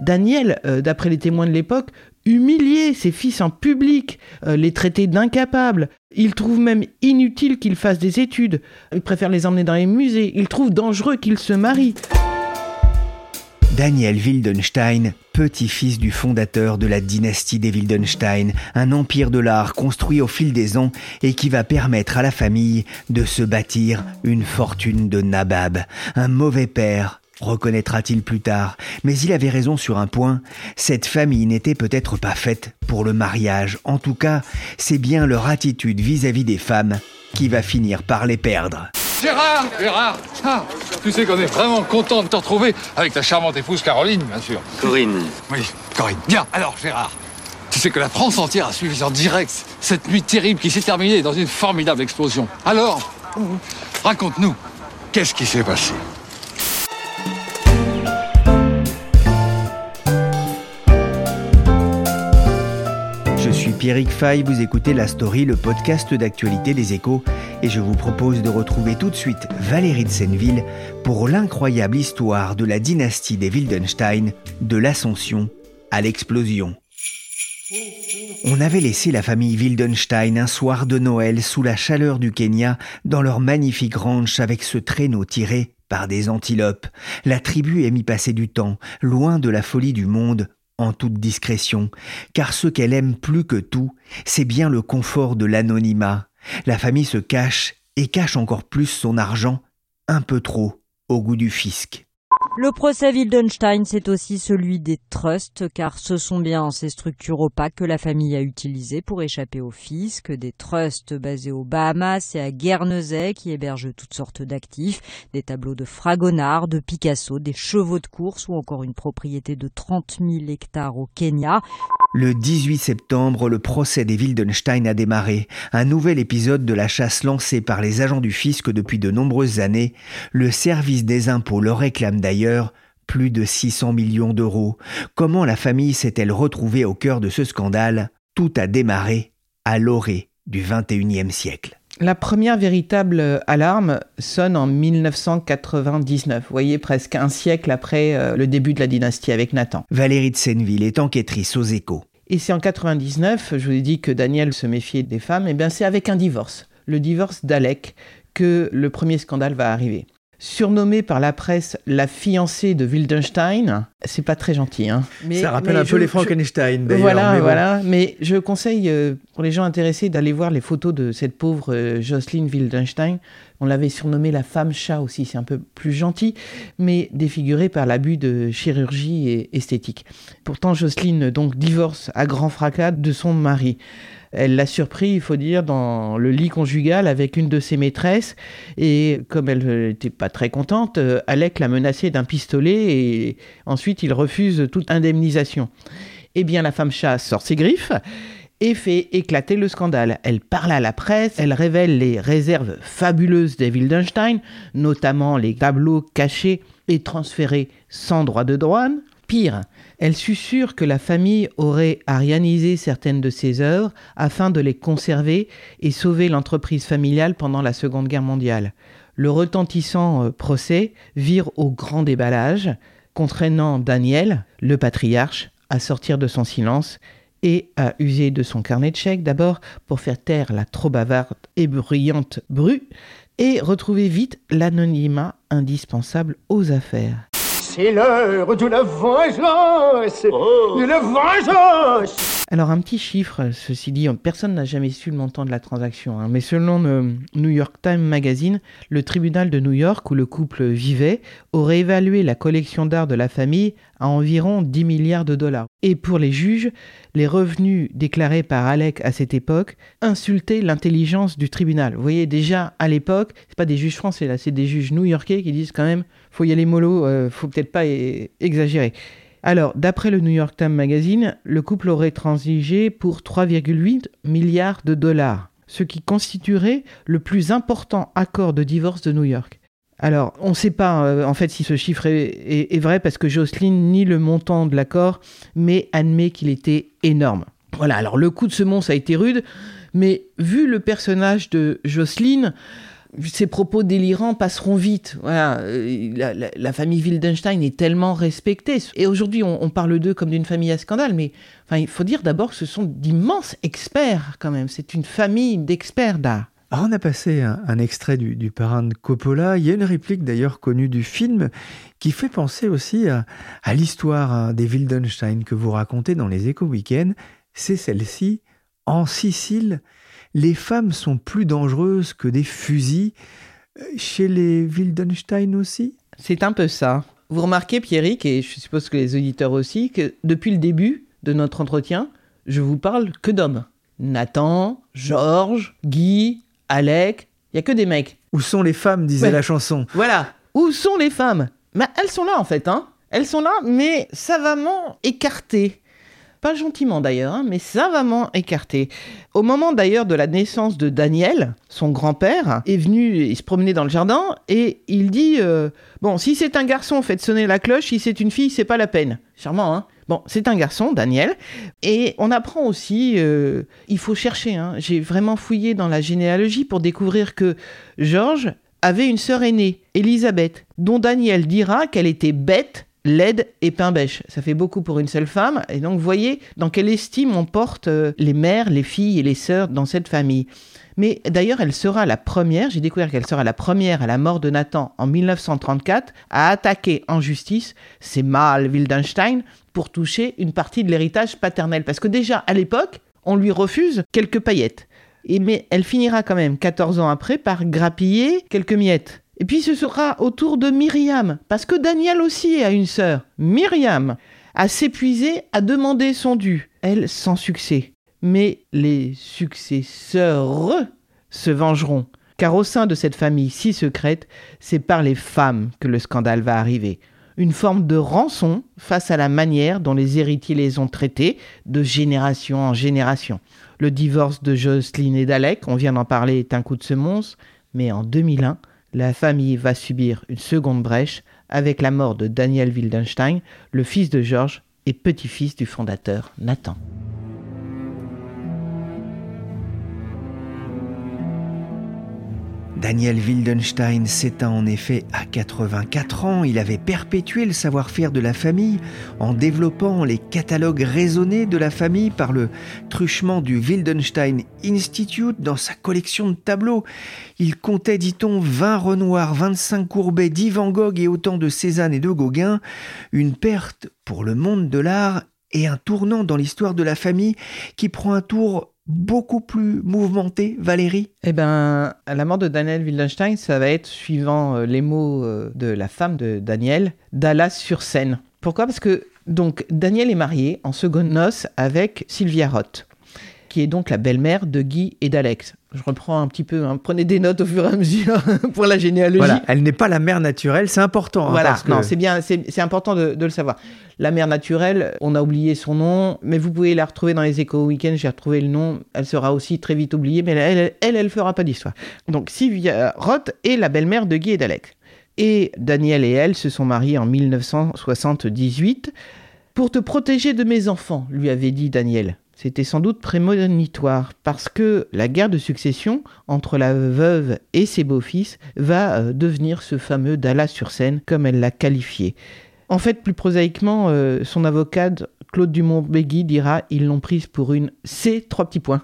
Daniel, euh, d'après les témoins de l'époque, humiliait ses fils en public, euh, les traitait d'incapables. Il trouve même inutile qu'ils fassent des études. Il préfère les emmener dans les musées. Il trouve dangereux qu'ils se marient. Daniel Wildenstein, petit-fils du fondateur de la dynastie des Wildenstein, un empire de l'art construit au fil des ans et qui va permettre à la famille de se bâtir une fortune de nabab, un mauvais père, reconnaîtra-t-il plus tard, mais il avait raison sur un point, cette famille n'était peut-être pas faite pour le mariage, en tout cas, c'est bien leur attitude vis-à-vis des femmes qui va finir par les perdre. Gérard Gérard ah, Tu sais qu'on est vraiment content de te retrouver avec ta charmante épouse Caroline, bien sûr. Corinne. Oui, Corinne. Bien, alors Gérard, tu sais que la France entière a suivi en direct cette nuit terrible qui s'est terminée dans une formidable explosion. Alors, raconte-nous, qu'est-ce qui s'est passé? Pierrick Fay, vous écoutez La Story, le podcast d'actualité des échos, et je vous propose de retrouver tout de suite Valérie de Senneville pour l'incroyable histoire de la dynastie des Wildenstein, de l'ascension à l'explosion. On avait laissé la famille Wildenstein un soir de Noël sous la chaleur du Kenya dans leur magnifique ranch avec ce traîneau tiré par des antilopes. La tribu aime y passer du temps, loin de la folie du monde, en toute discrétion, car ce qu'elle aime plus que tout, c'est bien le confort de l'anonymat. La famille se cache et cache encore plus son argent, un peu trop, au goût du fisc. Le procès Wildenstein, c'est aussi celui des trusts, car ce sont bien ces structures opaques que la famille a utilisées pour échapper au fisc, des trusts basés aux Bahamas et à Guernesey qui hébergent toutes sortes d'actifs, des tableaux de Fragonard, de Picasso, des chevaux de course ou encore une propriété de 30 000 hectares au Kenya. Le 18 septembre, le procès des Wildenstein a démarré, un nouvel épisode de la chasse lancée par les agents du fisc depuis de nombreuses années. Le service des impôts leur réclame d'ailleurs plus de 600 millions d'euros. Comment la famille s'est-elle retrouvée au cœur de ce scandale? Tout a démarré à l'orée du 21e siècle. La première véritable alarme sonne en 1999, vous voyez, presque un siècle après euh, le début de la dynastie avec Nathan. Valérie de Senneville est enquêtrice aux échos. Et c'est en 99, je vous ai dit que Daniel se méfiait des femmes, et bien c'est avec un divorce, le divorce d'Alec, que le premier scandale va arriver. Surnommée par la presse la fiancée de Wildenstein, c'est pas très gentil. Hein. Mais, ça rappelle un peu les Frankenstein d'ailleurs. Voilà, mais voilà. Mais je conseille euh, pour les gens intéressés d'aller voir les photos de cette pauvre euh, Jocelyn Wildenstein. On l'avait surnommée la femme chat aussi, c'est un peu plus gentil, mais défigurée par l'abus de chirurgie et esthétique. Pourtant, Jocelyn donc divorce à grand fracas de son mari. Elle l'a surpris, il faut dire, dans le lit conjugal avec une de ses maîtresses. Et comme elle n'était pas très contente, euh, Alec l'a menacée d'un pistolet et ensuite il refuse toute indemnisation. Eh bien, la femme chat sort ses griffes et fait éclater le scandale. Elle parle à la presse, elle révèle les réserves fabuleuses des Wildenstein, notamment les tableaux cachés et transférés sans droit de douane. Pire, elle susurre que la famille aurait arianisé certaines de ses œuvres afin de les conserver et sauver l'entreprise familiale pendant la Seconde Guerre mondiale. Le retentissant euh, procès vire au grand déballage, contraignant Daniel, le patriarche, à sortir de son silence et à user de son carnet de chèques d'abord pour faire taire la trop bavarde et bruyante Bru, et retrouver vite l'anonymat indispensable aux affaires. C'est l'heure de la vengeance oh. De la vengeance Alors un petit chiffre, ceci dit, personne n'a jamais su le montant de la transaction, hein, mais selon le New York Times Magazine, le tribunal de New York où le couple vivait aurait évalué la collection d'art de la famille à environ 10 milliards de dollars. Et pour les juges, les revenus déclarés par Alec à cette époque insultaient l'intelligence du tribunal. Vous voyez, déjà à l'époque, c'est pas des juges français là, c'est des juges new-yorkais qui disent quand même, faut y aller mollo, euh, faut peut-être pas exagérer. Alors, d'après le New York Times Magazine, le couple aurait transigé pour 3,8 milliards de dollars, ce qui constituerait le plus important accord de divorce de New York. Alors, on ne sait pas euh, en fait si ce chiffre est, vrai parce que Jocelyne nie le montant de l'accord, mais admet qu'il était énorme. Voilà, alors le coup de ce monstre a été rude, mais vu le personnage de Jocelyne, ses propos délirants passeront vite. Euh, la, famille Wildenstein est tellement respectée. Et aujourd'hui, on, parle d'eux comme d'une famille à scandale, mais il faut dire d'abord que ce sont d'immenses experts quand même. C'est une famille d'experts d'art. Alors on a passé un, extrait du, parrain de Coppola. Il y a une réplique d'ailleurs connue du film qui fait penser aussi à, l'histoire hein, des Wildenstein que vous racontez dans les Éco Weekends. C'est celle-ci. En Sicile, les femmes sont plus dangereuses que des fusils. Euh, chez les Wildenstein aussi? C'est un peu ça. Vous remarquez, Pierrick, et je suppose que les auditeurs aussi, que depuis le début de notre entretien, je vous parle que d'hommes. Nathan, Georges, Guy, Alec, il y a que des mecs. Où sont les femmes, disait la chanson. Voilà. Où sont les femmes? Mais elles sont là en fait, hein. Elles sont là, mais savamment écartées. Pas gentiment d'ailleurs, hein, mais savamment écartées. Au moment d'ailleurs de la naissance de Daniel, son grand-père est venu il se promener dans le jardin et il dit euh, Bon, si c'est un garçon, faites sonner la cloche, si c'est une fille, c'est pas la peine. Charmant, hein? Bon, c'est un garçon, Daniel, et on apprend aussi, euh, il faut chercher, hein. j'ai vraiment fouillé dans la généalogie pour découvrir que Georges avait une sœur aînée, Elisabeth, dont Daniel dira qu'elle était bête, laide et pain bêche. Ça fait beaucoup pour une seule femme, et donc vous voyez dans quelle estime on porte euh, les mères, les filles et les sœurs dans cette famille. Mais d'ailleurs, elle sera la première, j'ai découvert qu'elle sera la première à la mort de Nathan en 1934 à attaquer en justice ces mâles Wildenstein pour toucher une partie de l'héritage paternel. Parce que déjà, à l'époque, on lui refuse quelques paillettes. Et mais elle finira quand même, 14 ans après, par grappiller quelques miettes. Et puis ce sera au tour de Myriam, parce que Daniel aussi a une sœur, Myriam, à s'épuiser à demander son dû, elle sans succès. Mais les successeurs se vengeront, car au sein de cette famille si secrète, c'est par les femmes que le scandale va arriver. Une forme de rançon face à la manière dont les héritiers les ont traités de génération en génération. Le divorce de Jocelyne et d'Alec, on vient d'en parler, est un coup de semonce, mais en 2001, la famille va subir une seconde brèche avec la mort de Daniel Wildenstein, le fils de Georges et petit-fils du fondateur Nathan. Daniel Wildenstein s'éteint en effet à 84 ans. Il avait perpétué le savoir-faire de la famille en développant les catalogues raisonnés de la famille par le truchement du Wildenstein Institute dans sa collection de tableaux. Il comptait, dit-on, 20 Renoir, 25 Courbet, 10 Van Gogh et autant de Cézanne et de Gauguin. Une perte pour le monde de l'art et un tournant dans l'histoire de la famille qui prend un tour beaucoup plus mouvementé, Valérie? Eh bien, à la mort de Daniel Wildenstein, ça va être, suivant euh, les mots euh, de la femme de Daniel, Dallas sur scène. Pourquoi? Parce que donc Daniel est marié en seconde noces avec Sylvia Roth, qui est donc la belle-mère de Guy et d'Alex je reprends un petit peu, hein. prenez des notes au fur et à mesure pour la généalogie. Voilà, elle n'est pas la mère naturelle, c'est important. Hein, voilà, non, c'est bien, c'est important de, le savoir. La mère naturelle, on a oublié son nom, mais vous pouvez la retrouver dans les échos week-end, j'ai retrouvé le nom, elle sera aussi très vite oubliée, mais elle, elle, elle, fera pas d'histoire. Donc Sylvia Roth est la belle-mère de Guy et d'Alex. Et Daniel et elle se sont mariés en 1978 pour te protéger de mes enfants, lui avait dit Daniel. C'était sans doute prémonitoire parce que la guerre de succession entre la veuve et ses beaux-fils va euh, devenir ce fameux Dallas sur scène comme elle l'a qualifié. En fait, plus prosaïquement, euh, son avocate Claude Dumont-Begui dira ils l'ont prise pour une C trois petits points.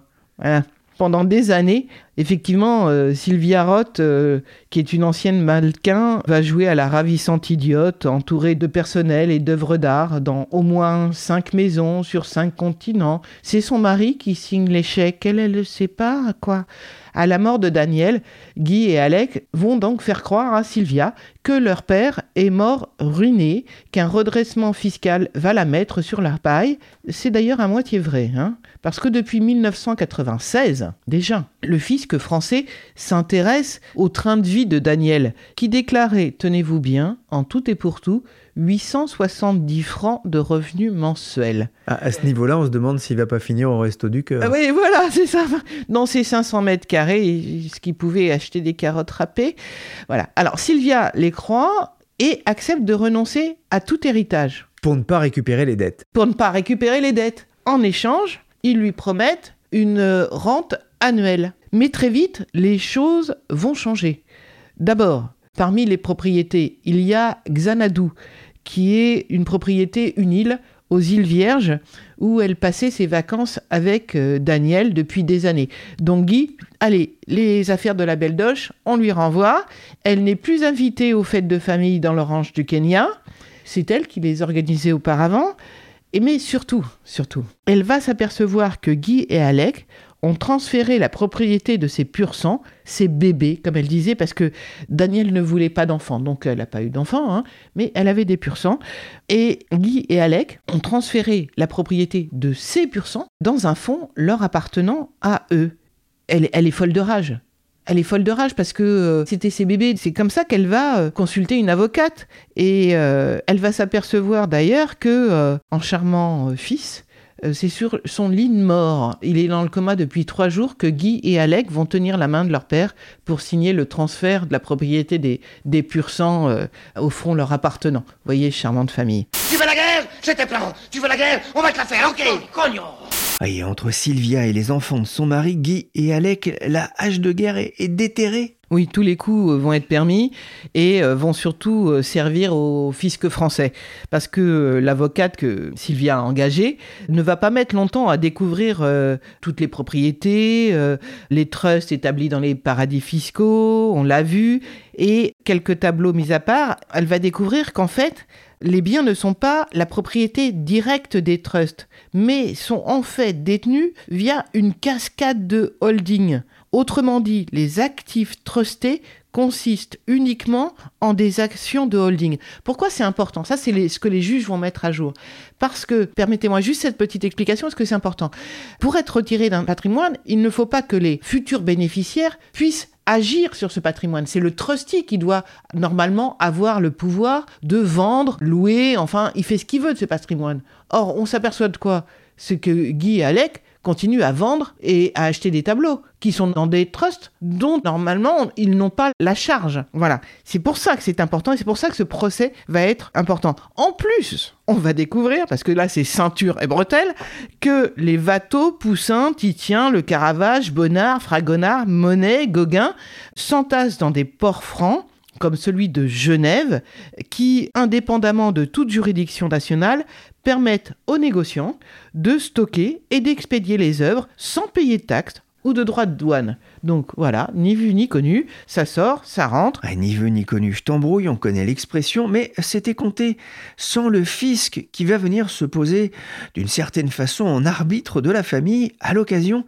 Pendant des années, Effectivement, euh, Sylvia Roth, euh, qui est une ancienne mannequin, va jouer à la ravissante idiote, entourée de personnel et d'œuvres d'art dans au moins cinq maisons sur cinq continents. C'est son mari qui signe les chèques. Elle, elle ne sait pas quoi. À la mort de Daniel, Guy et Alec vont donc faire croire à Sylvia que leur père est mort ruiné, qu'un redressement fiscal va la mettre sur la paille. C'est d'ailleurs à moitié vrai, hein parce que depuis 1996, déjà, le fisc français s'intéresse au train de vie de Daniel, qui déclarait, tenez-vous bien, en tout et pour tout, 870 francs de revenus mensuels. Ah, à ce niveau-là, on se demande s'il va pas finir au resto du cœur. Ah oui, voilà, c'est ça. Dans ces 500 mètres carrés, ce qui pouvait acheter des carottes râpées. Voilà. Alors, Sylvia les croit et accepte de renoncer à tout héritage. Pour ne pas récupérer les dettes. Pour ne pas récupérer les dettes. En échange, ils lui promettent une rente annuelle. Mais très vite, les choses vont changer. D'abord, parmi les propriétés, il y a Xanadu, qui est une propriété, une île aux îles Vierges, où elle passait ses vacances avec euh, Daniel depuis des années. Donc Guy, allez, les affaires de la Belle Doche, on lui renvoie. Elle n'est plus invitée aux fêtes de famille dans l'orange du Kenya. C'est elle qui les organisait auparavant. Et mais surtout, surtout, elle va s'apercevoir que Guy et Alec ont transféré la propriété de ses pur sang, ses bébés, comme elle disait, parce que Daniel ne voulait pas d'enfants, donc elle n'a pas eu d'enfants, hein, mais elle avait des pur sang. Et Guy et Alec ont transféré la propriété de ses pur sang dans un fonds leur appartenant à eux. Elle, elle est folle de rage. Elle est folle de rage parce que euh, c'était ses bébés. C'est comme ça qu'elle va euh, consulter une avocate. Et euh, elle va s'apercevoir d'ailleurs que, en charmant fils, c'est sur son lit de mort. Il est dans le coma depuis trois jours que Guy et Alec vont tenir la main de leur père pour signer le transfert de la propriété des, des pur sang au front leur appartenant. Vous voyez, charmante famille. Tu veux la guerre? C'était plan. Tu veux la guerre? On va te la faire, ok? Cognon et entre Sylvia et les enfants de son mari, Guy et Alec, la hache de guerre est, déterrée. Oui, tous les coups euh, vont être permis et euh, vont surtout euh, servir au fisc français. Parce que l'avocate que Sylvia a engagée ne va pas mettre longtemps à découvrir toutes les propriétés, les trusts établis dans les paradis fiscaux, on l'a vu, et quelques tableaux mis à part, elle va découvrir qu'en fait, les biens ne sont pas la propriété directe des trusts, mais sont en fait détenus via une cascade de holding. Autrement dit, les actifs trustés consistent uniquement en des actions de holding. Pourquoi c'est important? Ça, c'est ce que les juges vont mettre à jour. Parce que, permettez-moi juste cette petite explication, parce que c'est important. Pour être retiré d'un patrimoine, il ne faut pas que les futurs bénéficiaires puissent agir sur ce patrimoine. C'est le trustee qui doit normalement avoir le pouvoir de vendre, louer, enfin, il fait ce qu'il veut de ce patrimoine. Or, on s'aperçoit de quoi? C'est que Guy et Alec continuent à vendre et à acheter des tableaux qui sont dans des trusts dont normalement ils n'ont pas la charge. Voilà, c'est pour ça que c'est important et c'est pour ça que ce procès va être important. En plus, on va découvrir, parce que là c'est ceinture et bretelles, que les Watteau, Poussin, Titien, Le Caravage, Bonnard, Fragonard, Monet, Gauguin s'entassent dans des ports francs comme celui de Genève, qui, indépendamment de toute juridiction nationale, permettent aux négociants de stocker et d'expédier les œuvres sans payer de taxes ou de droits de douane. Donc voilà, ni vu ni connu, ça sort, ça rentre. Ah, ni vu ni connu, je t'embrouille, on connaît l'expression, mais c'était compté sans le fisc qui va venir se poser d'une certaine façon en arbitre de la famille à l'occasion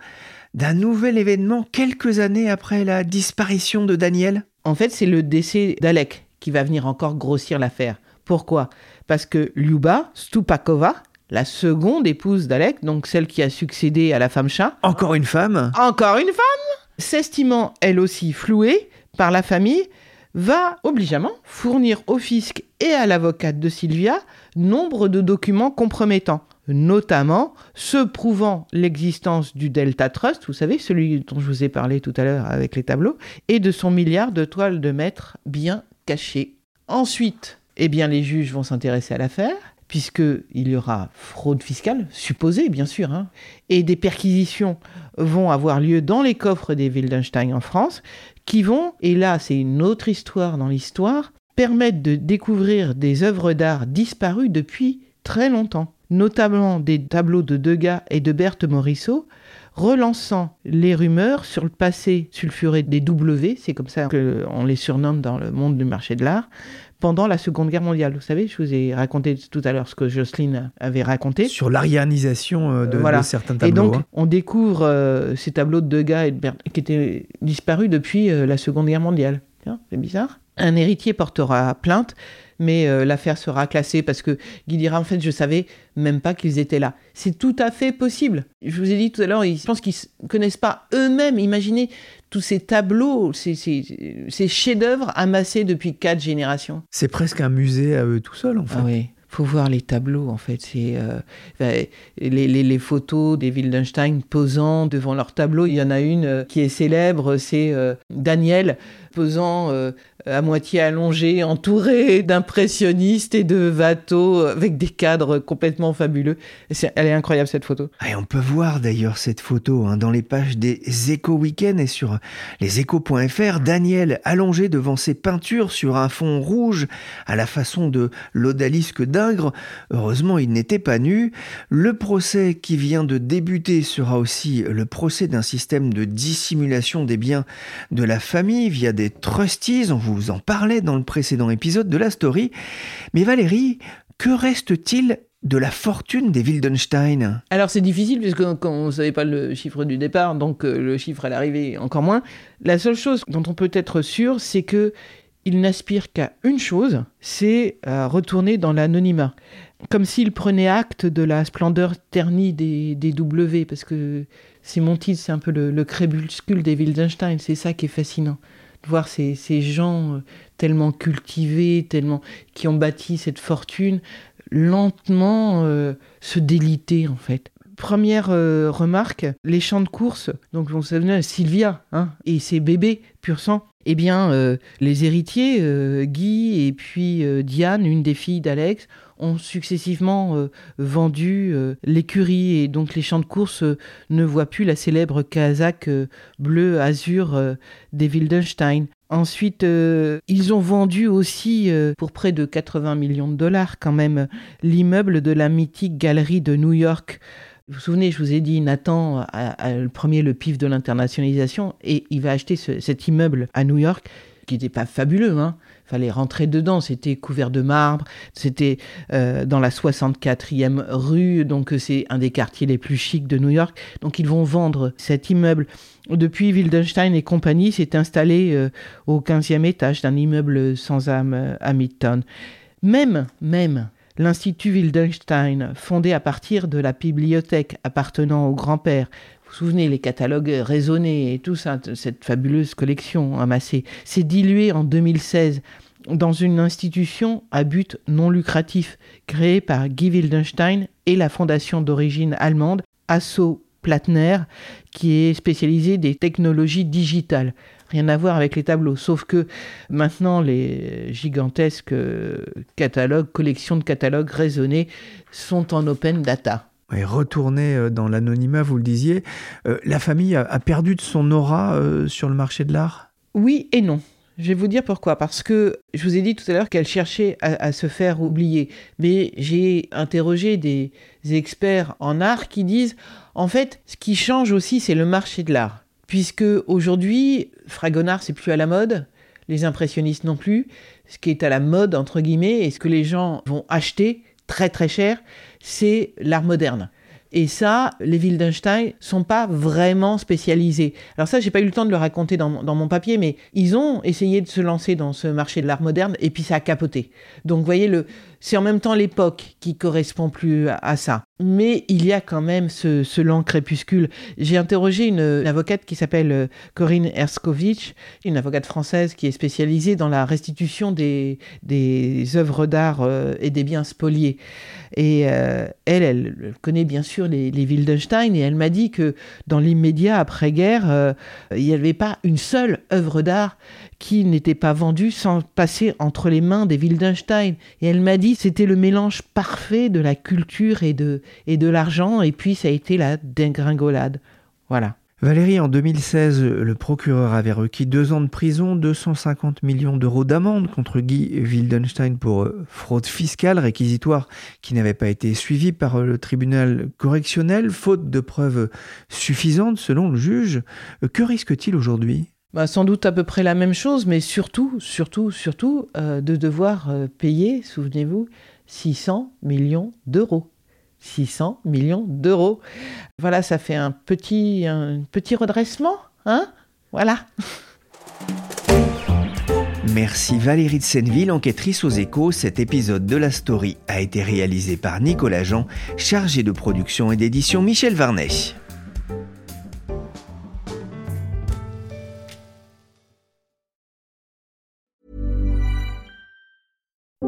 d'un nouvel événement quelques années après la disparition de Daniel. En fait, c'est le décès d'Alec qui va venir encore grossir l'affaire. Pourquoi? Parce que Lyuba Stupakova, la seconde épouse d'Alec, donc celle qui a succédé à la femme chat. Encore une femme? Encore une femme S'estimant elle aussi flouée par la famille, va obligeamment fournir au fisc et à l'avocate de Sylvia nombre de documents compromettants, notamment ceux prouvant l'existence du Delta Trust, vous savez, celui dont je vous ai parlé tout à l'heure avec les tableaux, et de son milliard de toiles de maître bien cachées. Ensuite, eh bien, les juges vont s'intéresser à l'affaire, puisqu'il y aura fraude fiscale, supposée bien sûr, hein, et des perquisitions vont avoir lieu dans les coffres des Wildenstein en France, qui vont, et là c'est une autre histoire dans l'histoire, permettre de découvrir des œuvres d'art disparues depuis très longtemps, notamment des tableaux de Degas et de Berthe Morisot, relançant les rumeurs sur le passé sulfuré des W, c'est comme ça qu'on les surnomme dans le monde du marché de l'art, pendant la Seconde Guerre mondiale. Vous savez, je vous ai raconté tout à l'heure ce que Jocelyne avait raconté. Sur l'arianisation euh, de, Voilà. de certains tableaux. Et donc, hein. on découvre euh, ces tableaux de Degas et de Ber- qui étaient disparus depuis euh, la Seconde Guerre mondiale. C'est bizarre. Un héritier portera plainte, mais euh, l'affaire sera classée parce que Guy dira en fait, je savais même pas qu'ils étaient là. C'est tout à fait possible. Je vous ai dit tout à l'heure, je pense qu'ils ne connaissent pas eux-mêmes. Imaginez tous ces tableaux, ces, ces- ces chefs-d'œuvre amassés depuis quatre générations. C'est presque un musée à eux tout seuls, en fait. Ah oui, faut voir les tableaux en fait. C'est euh, ben, les, les- les photos des Wildenstein posant devant leur tableau. Il y en a une euh, qui est célèbre, c'est euh, Daniel posant euh, à moitié allongé, entouré d'impressionnistes et de Watteau avec des cadres complètement fabuleux. Et c'est- elle est incroyable cette photo. Ah, on peut voir d'ailleurs cette photo hein, dans les pages des Échos Week-end et sur leséchos.fr. Daniel allongé devant ses peintures sur un fond rouge à la façon de l'odalisque d'Ingres. Heureusement, il n'était pas nu. Le procès qui vient de débuter sera aussi le procès d'un système de dissimulation des biens de la famille via des trustees. On vous en parlait dans le précédent épisode de la story. Mais Valérie, que reste-t-il de la fortune des Wildenstein? Alors c'est difficile puisque quand on ne savait pas le chiffre du départ, donc euh, le chiffre à l'arrivée encore moins. La seule chose dont on peut être sûr, c'est que il n'aspire qu'à une chose, c'est à retourner dans l'anonymat. Comme s'il prenait acte de la splendeur ternie des, des W, parce que c'est mon titre, c'est un peu le, le crépuscule des Wildenstein, c'est ça qui est fascinant. De voir ces, gens euh, tellement cultivés, tellement qui ont bâti cette fortune, lentement euh, se déliter en fait. Première euh, remarque, les champs de course, donc on savait Sylvia hein, et ses bébés pur sang, eh bien les héritiers, Guy et puis Diane, une des filles d'Alex, ont successivement euh, vendu euh, l'écurie et donc les champs de course euh, ne voient plus la célèbre casaque bleu azur des Wildenstein. Ensuite, ils ont vendu aussi pour près de 80 millions de dollars quand même l'immeuble de la mythique galerie de New York. Vous vous souvenez, je vous ai dit, Nathan a, le premier le pif de l'internationalisation et il va acheter ce- cet immeuble à New York qui n'était pas fabuleux. Hein. Fallait rentrer dedans, c'était couvert de marbre, c'était euh, dans la 64e rue, donc euh, c'est un des quartiers les plus chics de New York. Donc ils vont vendre cet immeuble. Depuis, Wildenstein et compagnie s'est installé euh, au 15e étage d'un immeuble sans âme à Midtown. Même, même, l'Institut Wildenstein, fondé à partir de la bibliothèque appartenant au grand-père, vous souvenez, les catalogues raisonnés et tout ça, cette fabuleuse collection amassée, s'est dilué en 2016 dans une institution à but non lucratif créée par Guy Wildenstein et la fondation d'origine allemande Asso Plattner, qui est spécialisée des technologies digitales. Rien à voir avec les tableaux, sauf que maintenant les gigantesques euh, catalogues, collections de catalogues raisonnés sont en open data. Et retourner euh, dans l'anonymat, vous le disiez, euh, la famille a, perdu de son aura euh, sur le marché de l'art? Oui et non. Je vais vous dire pourquoi. Parce que je vous ai dit tout à l'heure qu'elle cherchait à, à se faire oublier. Mais j'ai interrogé des experts en art qui disent, en fait, ce qui change aussi, c'est le marché de l'art. Puisque aujourd'hui, Fragonard, c'est plus à la mode, les impressionnistes non plus. Ce qui est à la mode, entre guillemets, et ce que les gens vont acheter très très cher, c'est l'art moderne. Et ça, les Wildenstein sont pas vraiment spécialisés. Alors ça, j'ai pas eu le temps de le raconter dans, dans mon papier, mais ils ont essayé de se lancer dans ce marché de l'art moderne et puis ça a capoté. Donc, vous voyez, le, c'est en même temps l'époque qui correspond plus à, ça. Mais il y a quand même ce, lent crépuscule. J'ai interrogé une, avocate qui s'appelle euh, Corinne Erskovitch, une avocate française qui est spécialisée dans la restitution des, œuvres d'art euh, et des biens spoliés. Et euh, elle, elle connaît bien sûr les, Wildenstein et elle m'a dit que dans l'immédiat après-guerre, il n'y avait pas une seule œuvre d'art qui n'était pas vendue sans passer entre les mains des Wildenstein. Et elle m'a dit c'était le mélange parfait de la culture et de, et de l'argent et puis ça a été la dégringolade. Voilà. Valérie, en 2016, le procureur avait requis deux ans de prison, 250 millions d'euros d'amende contre Guy Wildenstein pour euh, fraude fiscale, réquisitoire qui n'avait pas été suivi par le tribunal correctionnel, faute de preuves suffisantes selon le juge. Que risque-t-il aujourd'hui? Bah, sans doute à peu près la même chose, mais surtout, surtout, surtout, de devoir payer, souvenez-vous, 600 millions d'euros. 600 millions d'euros. Voilà, ça fait un petit, un petit redressement, hein? Voilà. Merci Valérie de Senneville, enquêtrice aux échos. Cet épisode de la story a été réalisé par Nicolas Jean, chargé de production et d'édition Michel Varnet.